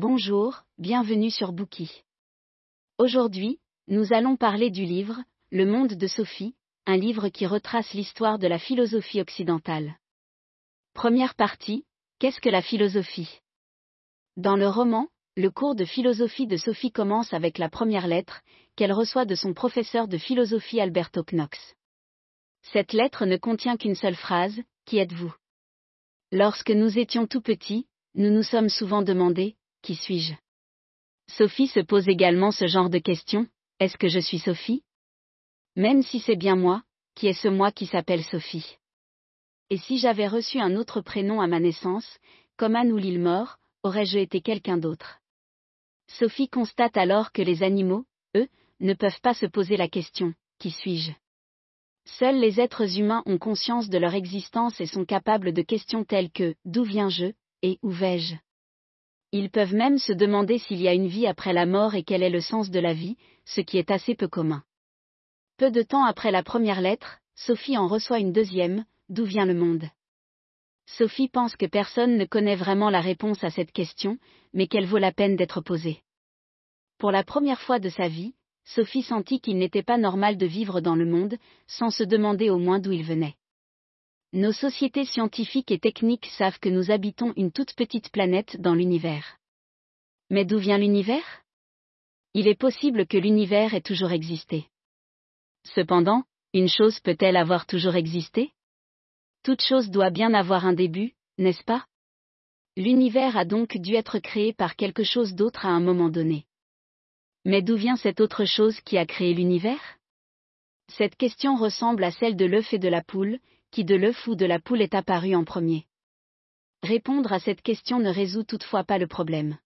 Bonjour, bienvenue sur Bookie. Aujourd'hui, nous allons parler du livre Le monde de Sophie, un livre qui retrace l'histoire de la philosophie occidentale. Première partie, qu'est-ce que la philosophie? Dans le roman, le cours de philosophie de Sophie commence avec la première lettre qu'elle reçoit de son professeur de philosophie Alberto Knox. Cette lettre ne contient qu'une seule phrase, Qui êtes-vous? Lorsque nous étions tout petits, nous nous sommes souvent demandé, qui suis-je? Sophie se pose également ce genre de questions, est-ce que je suis Sophie? Même si c'est bien moi, qui est ce moi qui s'appelle Sophie? Et si j'avais reçu un autre prénom à ma naissance, comme Anne ou l'île mort, aurais-je été quelqu'un d'autre? Sophie constate alors que les animaux, eux, ne peuvent pas se poser la question, qui suis-je? Seuls les êtres humains ont conscience de leur existence et sont capables de questions telles que d'où viens-je? et où vais-je? Ils peuvent même se demander s'il y a une vie après la mort et quel est le sens de la vie, ce qui est assez peu commun. Peu de temps après la première lettre, Sophie en reçoit une deuxième, D'où vient le monde Sophie pense que personne ne connaît vraiment la réponse à cette question, mais qu'elle vaut la peine d'être posée. Pour la première fois de sa vie, Sophie sentit qu'il n'était pas normal de vivre dans le monde, sans se demander au moins d'où il venait. Nos sociétés scientifiques et techniques savent que nous habitons une toute petite planète dans l'univers. Mais d'où vient l'univers? Il est possible que l'univers ait toujours existé. Cependant, une chose peut-elle avoir toujours existé? Toute chose doit bien avoir un début, n'est-ce pas? L'univers a donc dû être créé par quelque chose d'autre à un moment donné. Mais d'où vient cette autre chose qui a créé l'univers? Cette question ressemble à celle de l'œuf et de la poule, qui de l'œuf ou de la poule est apparu en premier Répondre à cette question ne résout toutefois pas le problème.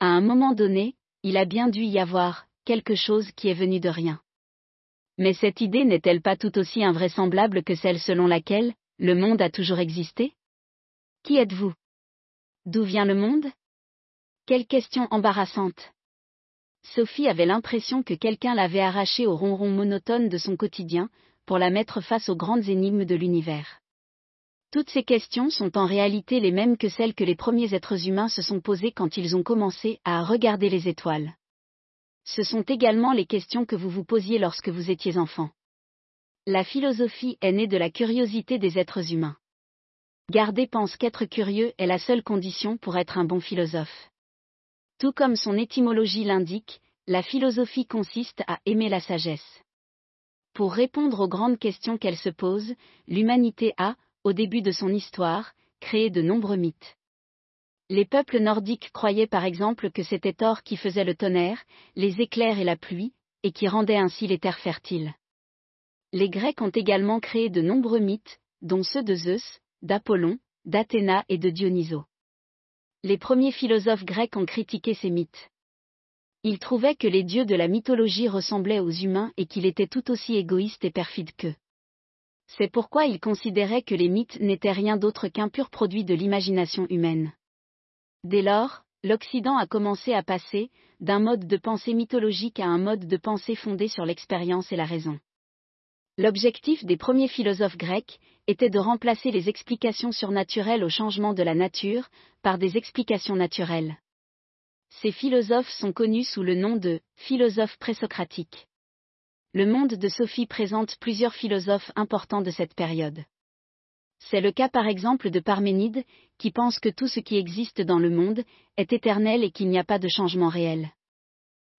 À un moment donné, il a bien dû y avoir quelque chose qui est venu de rien. Mais cette idée n'est-elle pas tout aussi invraisemblable que celle selon laquelle le monde a toujours existé? Qui êtes-vous? D'où vient le monde? Quelle question embarrassante. Sophie avait l'impression que quelqu'un l'avait arrachée au ronron monotone de son quotidien, pour la mettre face aux grandes énigmes de l'univers. Toutes ces questions sont en réalité les mêmes que celles que les premiers êtres humains se sont posées quand ils ont commencé à regarder les étoiles. Ce sont également les questions que vous vous posiez lorsque vous étiez enfant. La philosophie est née de la curiosité des êtres humains. Gardet pense qu'être curieux est la seule condition pour être un bon philosophe. Tout comme son étymologie l'indique, la philosophie consiste à aimer la sagesse. Pour répondre aux grandes questions qu'elle se pose, l'humanité a, au début de son histoire, créé de nombreux mythes. Les peuples nordiques croyaient par exemple que c'était Thor qui faisait le tonnerre, les éclairs et la pluie, et qui rendait ainsi les terres fertiles. Les Grecs ont également créé de nombreux mythes, dont ceux de Zeus, d'Apollon, d'Athéna et de Dionysos. Les premiers philosophes grecs ont critiqué ces mythes. Il trouvait que les dieux de la mythologie ressemblaient aux humains et qu'il était tout aussi égoïste et perfide qu'eux. C'est pourquoi il considérait que les mythes n'étaient rien d'autre qu'un pur produit de l'imagination humaine. Dès lors, l'Occident a commencé à passer, d'un mode de pensée mythologique à un mode de pensée fondé sur l'expérience et la raison. L'objectif des premiers philosophes grecs était de remplacer les explications surnaturelles au changement de la nature par des explications naturelles. Ces philosophes sont connus sous le nom de philosophes présocratiques. Le monde de Sophie présente plusieurs philosophes importants de cette période. C'est le cas par exemple de Parménide, qui pense que tout ce qui existe dans le monde est éternel et qu'il n'y a pas de changement réel.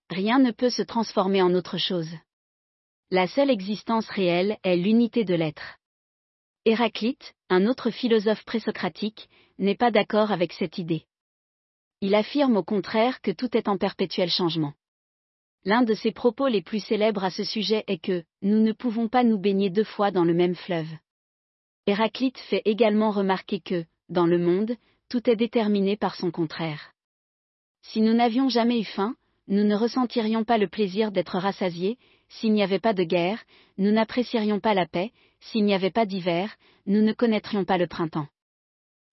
Rien ne peut se transformer en autre chose. La seule existence réelle est l'unité de l'être. Héraclite, un autre philosophe présocratique, n'est pas d'accord avec cette idée. Il affirme au contraire que tout est en perpétuel changement. L'un de ses propos les plus célèbres à ce sujet est que nous ne pouvons pas nous baigner deux fois dans le même fleuve. Héraclite fait également remarquer que, dans le monde, tout est déterminé par son contraire. Si nous n'avions jamais eu faim, nous ne ressentirions pas le plaisir d'être rassasiés, s'il n'y avait pas de guerre, nous n'apprécierions pas la paix, s'il n'y avait pas d'hiver, nous ne connaîtrions pas le printemps.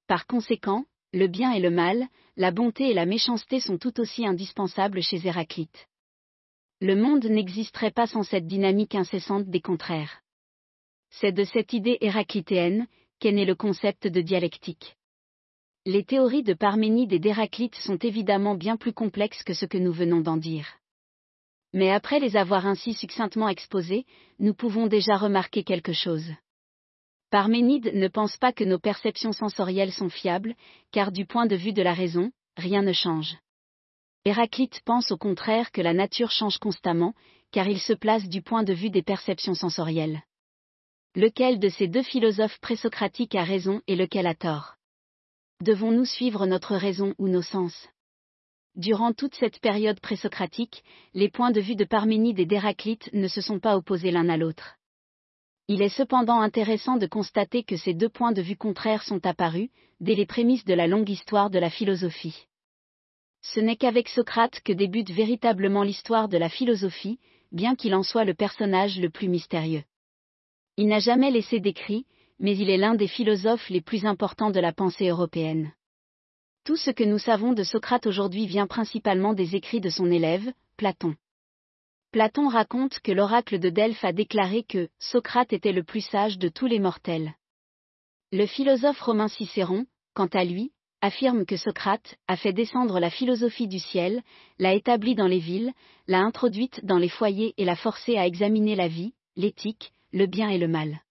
Par conséquent, le bien et le mal, la bonté et la méchanceté sont tout aussi indispensables chez Héraclite. Le monde n'existerait pas sans cette dynamique incessante des contraires. C'est de cette idée héraclitéenne qu'est né le concept de dialectique. Les théories de Parménide et d'Héraclite sont évidemment bien plus complexes que ce que nous venons d'en dire. Mais après les avoir ainsi succinctement exposées, nous pouvons déjà remarquer quelque chose. Parménide ne pense pas que nos perceptions sensorielles sont fiables, car du point de vue de la raison, rien ne change. Héraclite pense au contraire que la nature change constamment, car il se place du point de vue des perceptions sensorielles. Lequel de ces deux philosophes présocratiques a raison et lequel a tort? Devons-nous suivre notre raison ou nos sens? Durant toute cette période présocratique, les points de vue de Parménide et d'Héraclite ne se sont pas opposés l'un à l'autre. Il est cependant intéressant de constater que ces deux points de vue contraires sont apparus, dès les prémices de la longue histoire de la philosophie. Ce n'est qu'avec Socrate que débute véritablement l'histoire de la philosophie, bien qu'il en soit le personnage le plus mystérieux. Il n'a jamais laissé d'écrit, mais il est l'un des philosophes les plus importants de la pensée européenne. Tout ce que nous savons de Socrate aujourd'hui vient principalement des écrits de son élève, Platon. Platon raconte que l'oracle de Delphes a déclaré que Socrate était le plus sage de tous les mortels. Le philosophe romain Cicéron, quant à lui, affirme que Socrate a fait descendre la philosophie du ciel, l'a établie dans les villes, l'a introduite dans les foyers et l'a forcé à examiner la vie, l'éthique, le bien et le mal.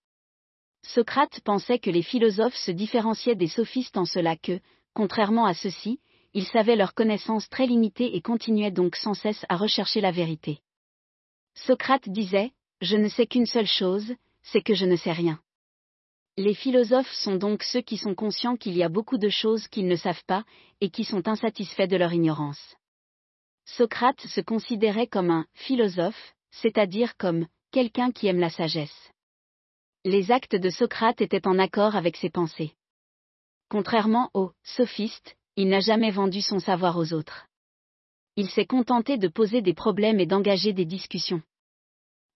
Socrate pensait que les philosophes se différenciaient des sophistes en cela que, contrairement à ceux-ci, ils savaient leur connaissance très limitée et continuaient donc sans cesse à rechercher la vérité. Socrate disait, Je ne sais qu'une seule chose, c'est que je ne sais rien. Les philosophes sont donc ceux qui sont conscients qu'il y a beaucoup de choses qu'ils ne savent pas, et qui sont insatisfaits de leur ignorance. Socrate se considérait comme un philosophe, c'est-à-dire comme quelqu'un qui aime la sagesse les actes de Socrate étaient en accord avec ses pensées. Contrairement aux sophistes, il n'a jamais vendu son savoir aux autres. Il s'est contenté de poser des problèmes et d'engager des discussions.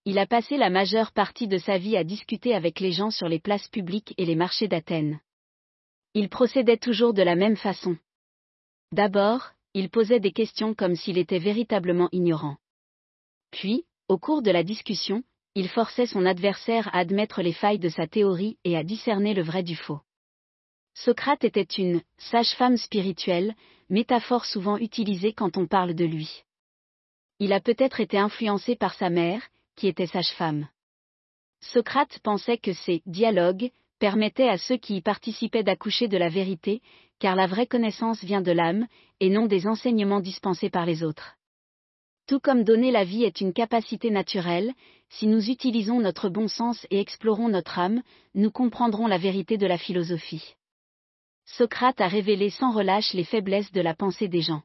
Il a passé la majeure partie de sa vie à discuter avec les gens sur les places publiques et les marchés d'Athènes. Il procédait toujours de la même façon. D'abord, il posait des questions comme s'il était véritablement ignorant. Puis, au cours de la discussion, il forçait son adversaire à admettre les failles de sa théorie et à discerner le vrai du faux. Socrate était une sage-femme spirituelle, métaphore souvent utilisée quand on parle de lui. Il a peut-être été influencé par sa mère, qui était sage-femme. Socrate pensait que ces dialogues permettaient à ceux qui y participaient d'accoucher de la vérité, car la vraie connaissance vient de l'âme, et non des enseignements dispensés par les autres. Tout comme donner la vie est une capacité naturelle, si nous utilisons notre bon sens et explorons notre âme, nous comprendrons la vérité de la philosophie. Socrate a révélé sans relâche les faiblesses de la pensée des gens.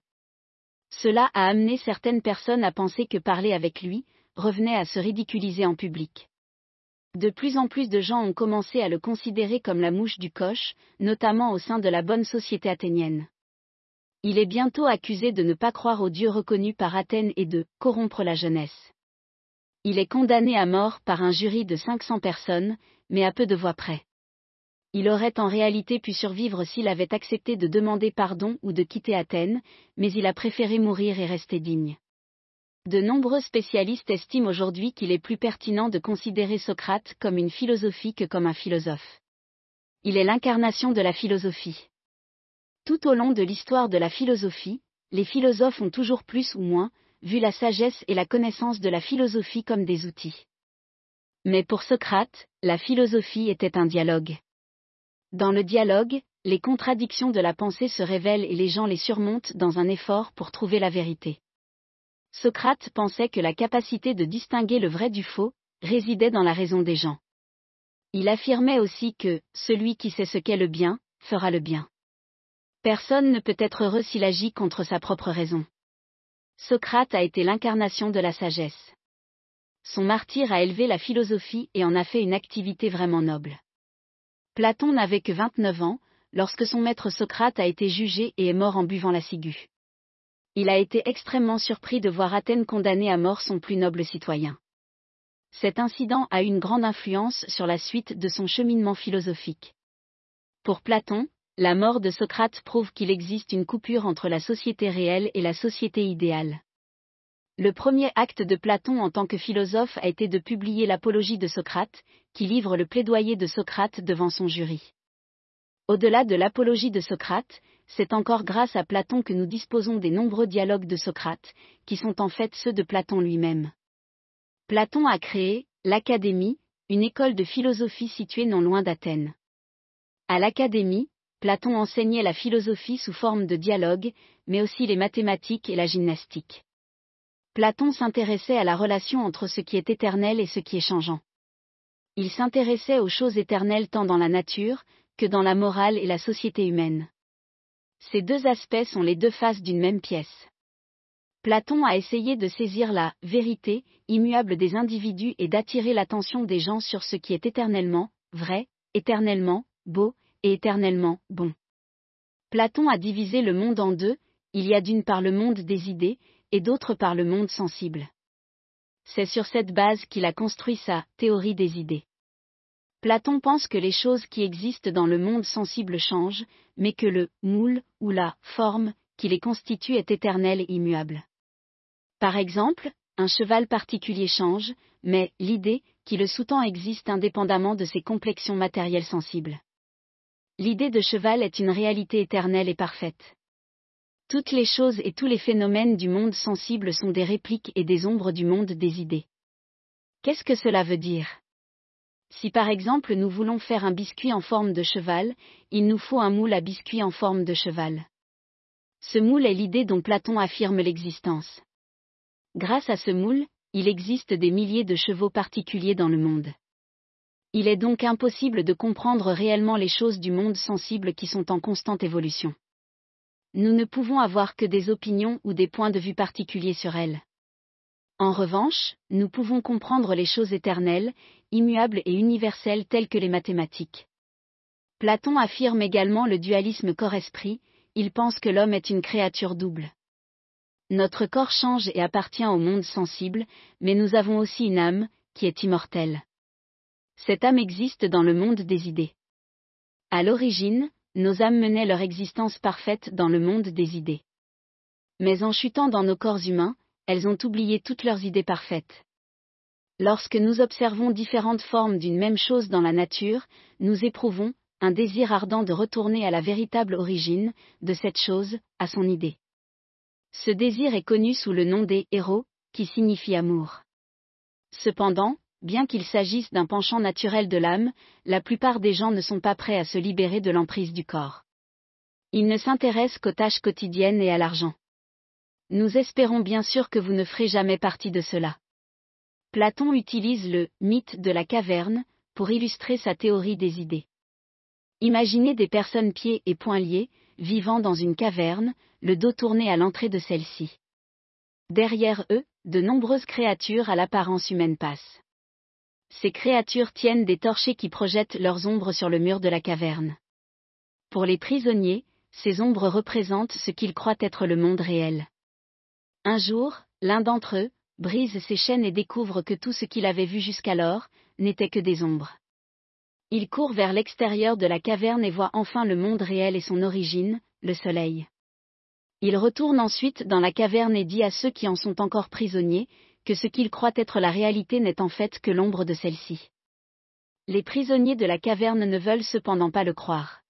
Cela a amené certaines personnes à penser que parler avec lui revenait à se ridiculiser en public. De plus en plus de gens ont commencé à le considérer comme la mouche du coche, notamment au sein de la bonne société athénienne il est bientôt accusé de ne pas croire au Dieu reconnu par Athènes et de corrompre la jeunesse. Il est condamné à mort par un jury de 500 personnes, mais à peu de voix près. Il aurait en réalité pu survivre s'il avait accepté de demander pardon ou de quitter Athènes, mais il a préféré mourir et rester digne. De nombreux spécialistes estiment aujourd'hui qu'il est plus pertinent de considérer Socrate comme une philosophie que comme un philosophe. Il est l'incarnation de la philosophie. Tout au long de l'histoire de la philosophie, les philosophes ont toujours plus ou moins vu la sagesse et la connaissance de la philosophie comme des outils. Mais pour Socrate, la philosophie était un dialogue. Dans le dialogue, les contradictions de la pensée se révèlent et les gens les surmontent dans un effort pour trouver la vérité. Socrate pensait que la capacité de distinguer le vrai du faux résidait dans la raison des gens. Il affirmait aussi que celui qui sait ce qu'est le bien fera le bien. Personne ne peut être heureux s'il agit contre sa propre raison. Socrate a été l'incarnation de la sagesse. Son martyr a élevé la philosophie et en a fait une activité vraiment noble. Platon n'avait que 29 ans, lorsque son maître Socrate a été jugé et est mort en buvant la ciguë. Il a été extrêmement surpris de voir Athènes condamner à mort son plus noble citoyen. Cet incident a une grande influence sur la suite de son cheminement philosophique. Pour Platon, la mort de Socrate prouve qu'il existe une coupure entre la société réelle et la société idéale. Le premier acte de Platon en tant que philosophe a été de publier l'Apologie de Socrate, qui livre le plaidoyer de Socrate devant son jury. Au-delà de l'apologie de Socrate, c'est encore grâce à Platon que nous disposons des nombreux dialogues de Socrate, qui sont en fait ceux de Platon lui-même. Platon a créé, l'Académie, une école de philosophie située non loin d'Athènes. À l'Académie, Platon enseignait la philosophie sous forme de dialogue, mais aussi les mathématiques et la gymnastique. Platon s'intéressait à la relation entre ce qui est éternel et ce qui est changeant. Il s'intéressait aux choses éternelles tant dans la nature, que dans la morale et la société humaine. Ces deux aspects sont les deux faces d'une même pièce. Platon a essayé de saisir la vérité immuable des individus et d'attirer l'attention des gens sur ce qui est éternellement vrai, éternellement beau et éternellement bon. Platon a divisé le monde en deux, il y a d'une part le monde des idées, et d'autre part le monde sensible. C'est sur cette base qu'il a construit sa théorie des idées. Platon pense que les choses qui existent dans le monde sensible changent, mais que le moule ou la forme qui les constitue est éternel et immuable. Par exemple, un cheval particulier change, mais l'idée qui le sous-tend existe indépendamment de ses complexions matérielles sensibles. L'idée de cheval est une réalité éternelle et parfaite. Toutes les choses et tous les phénomènes du monde sensible sont des répliques et des ombres du monde des idées. Qu'est-ce que cela veut dire? Si par exemple nous voulons faire un biscuit en forme de cheval, il nous faut un moule à biscuit en forme de cheval. Ce moule est l'idée dont Platon affirme l'existence. Grâce à ce moule, il existe des milliers de chevaux particuliers dans le monde. Il est donc impossible de comprendre réellement les choses du monde sensible qui sont en constante évolution. Nous ne pouvons avoir que des opinions ou des points de vue particuliers sur elles. En revanche, nous pouvons comprendre les choses éternelles, immuables et universelles telles que les mathématiques. Platon affirme également le dualisme corps-esprit, il pense que l'homme est une créature double. Notre corps change et appartient au monde sensible, mais nous avons aussi une âme, qui est immortelle. Cette âme existe dans le monde des idées. À l'origine, nos âmes menaient leur existence parfaite dans le monde des idées. Mais en chutant dans nos corps humains, elles ont oublié toutes leurs idées parfaites. Lorsque nous observons différentes formes d'une même chose dans la nature, nous éprouvons un désir ardent de retourner à la véritable origine de cette chose, à son idée. Ce désir est connu sous le nom des héros, qui signifie amour. Cependant, bien qu'il s'agisse d'un penchant naturel de l'âme, la plupart des gens ne sont pas prêts à se libérer de l'emprise du corps. Ils ne s'intéressent qu'aux tâches quotidiennes et à l'argent. Nous espérons bien sûr que vous ne ferez jamais partie de cela. Platon utilise le mythe de la caverne pour illustrer sa théorie des idées. Imaginez des personnes pieds et poings liés, vivant dans une caverne, le dos tourné à l'entrée de celle-ci. Derrière eux, de nombreuses créatures à l'apparence humaine passent. Ces créatures tiennent des torchers qui projettent leurs ombres sur le mur de la caverne. Pour les prisonniers, ces ombres représentent ce qu'ils croient être le monde réel. Un jour, l'un d'entre eux, brise ses chaînes et découvre que tout ce qu'il avait vu jusqu'alors, n'était que des ombres. Il court vers l'extérieur de la caverne et voit enfin le monde réel et son origine, le soleil. Il retourne ensuite dans la caverne et dit à ceux qui en sont encore prisonniers, que ce qu'ils croient être la réalité n'est en fait que l'ombre de celle-ci. Les prisonniers de la caverne ne veulent cependant pas le croire.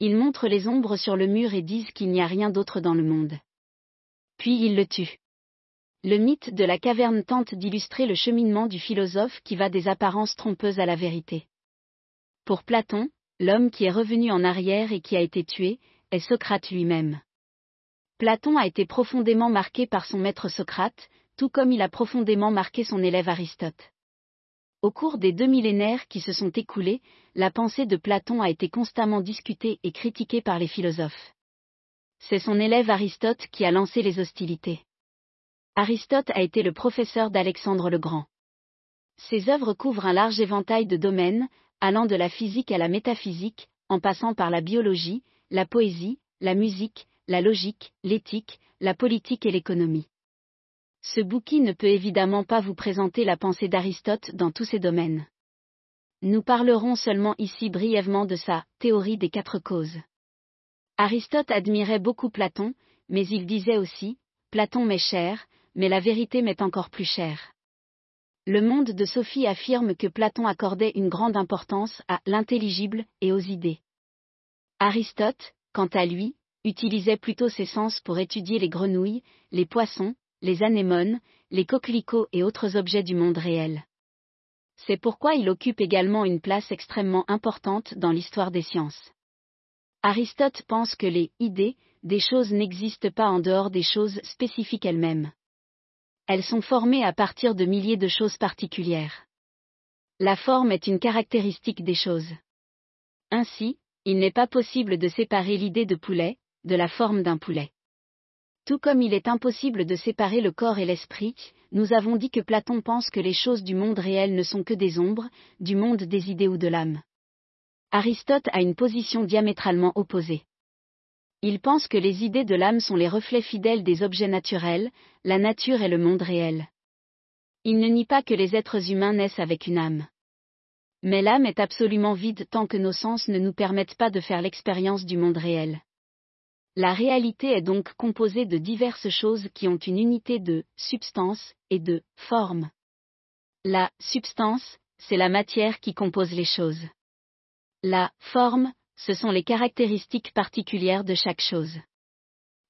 Ils montrent les ombres sur le mur et disent qu'il n'y a rien d'autre dans le monde. Puis ils le tuent. Le mythe de la caverne tente d'illustrer le cheminement du philosophe qui va des apparences trompeuses à la vérité. Pour Platon, l'homme qui est revenu en arrière et qui a été tué, est Socrate lui-même. Platon a été profondément marqué par son maître Socrate, tout comme il a profondément marqué son élève Aristote. Au cours des deux millénaires qui se sont écoulés, la pensée de Platon a été constamment discutée et critiquée par les philosophes. C'est son élève Aristote qui a lancé les hostilités. Aristote a été le professeur d'Alexandre le Grand. Ses œuvres couvrent un large éventail de domaines, allant de la physique à la métaphysique, en passant par la biologie, la poésie, la musique, la logique, l'éthique, la politique et l'économie. Ce bouquin ne peut évidemment pas vous présenter la pensée d'Aristote dans tous ces domaines. Nous parlerons seulement ici brièvement de sa théorie des quatre causes. Aristote admirait beaucoup Platon, mais il disait aussi, Platon m'est cher, mais la vérité m'est encore plus chère. Le monde de Sophie affirme que Platon accordait une grande importance à l'intelligible et aux idées. Aristote, quant à lui, utilisait plutôt ses sens pour étudier les grenouilles, les poissons, les anémones, les coquelicots et autres objets du monde réel. C'est pourquoi il occupe également une place extrêmement importante dans l'histoire des sciences. Aristote pense que les idées des choses n'existent pas en dehors des choses spécifiques elles-mêmes. Elles sont formées à partir de milliers de choses particulières. La forme est une caractéristique des choses. Ainsi, il n'est pas possible de séparer l'idée de poulet, de la forme d'un poulet. Tout comme il est impossible de séparer le corps et l'esprit, nous avons dit que Platon pense que les choses du monde réel ne sont que des ombres, du monde des idées ou de l'âme. Aristote a une position diamétralement opposée. Il pense que les idées de l'âme sont les reflets fidèles des objets naturels, la nature et le monde réel. Il ne nie pas que les êtres humains naissent avec une âme. Mais l'âme est absolument vide tant que nos sens ne nous permettent pas de faire l'expérience du monde réel. La réalité est donc composée de diverses choses qui ont une unité de substance et de forme. La substance, c'est la matière qui compose les choses. La forme, ce sont les caractéristiques particulières de chaque chose.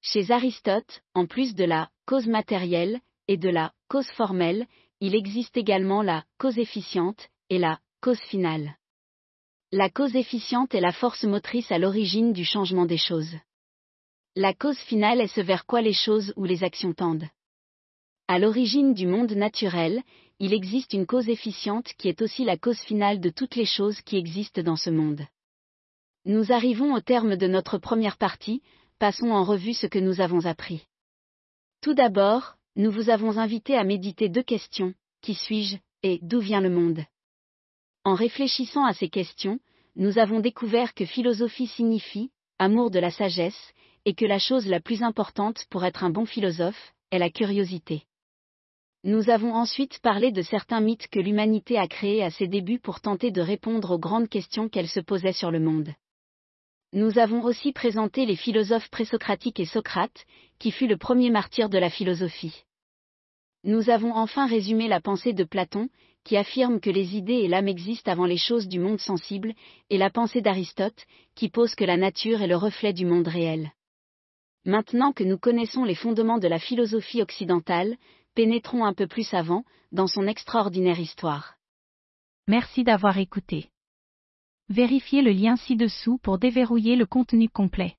Chez Aristote, en plus de la cause matérielle et de la cause formelle, il existe également la cause efficiente et la cause finale. La cause efficiente est la force motrice à l'origine du changement des choses. La cause finale est ce vers quoi les choses ou les actions tendent. À l'origine du monde naturel, il existe une cause efficiente qui est aussi la cause finale de toutes les choses qui existent dans ce monde. Nous arrivons au terme de notre première partie, passons en revue ce que nous avons appris. Tout d'abord, nous vous avons invité à méditer deux questions, qui suis-je, et d'où vient le monde En réfléchissant à ces questions, nous avons découvert que philosophie signifie, amour de la sagesse, et que la chose la plus importante pour être un bon philosophe, est la curiosité. Nous avons ensuite parlé de certains mythes que l'humanité a créés à ses débuts pour tenter de répondre aux grandes questions qu'elle se posait sur le monde. Nous avons aussi présenté les philosophes présocratiques et Socrate, qui fut le premier martyr de la philosophie. Nous avons enfin résumé la pensée de Platon, qui affirme que les idées et l'âme existent avant les choses du monde sensible, et la pensée d'Aristote, qui pose que la nature est le reflet du monde réel. Maintenant que nous connaissons les fondements de la philosophie occidentale, pénétrons un peu plus avant, dans son extraordinaire histoire. Merci d'avoir écouté. Vérifiez le lien ci-dessous pour déverrouiller le contenu complet.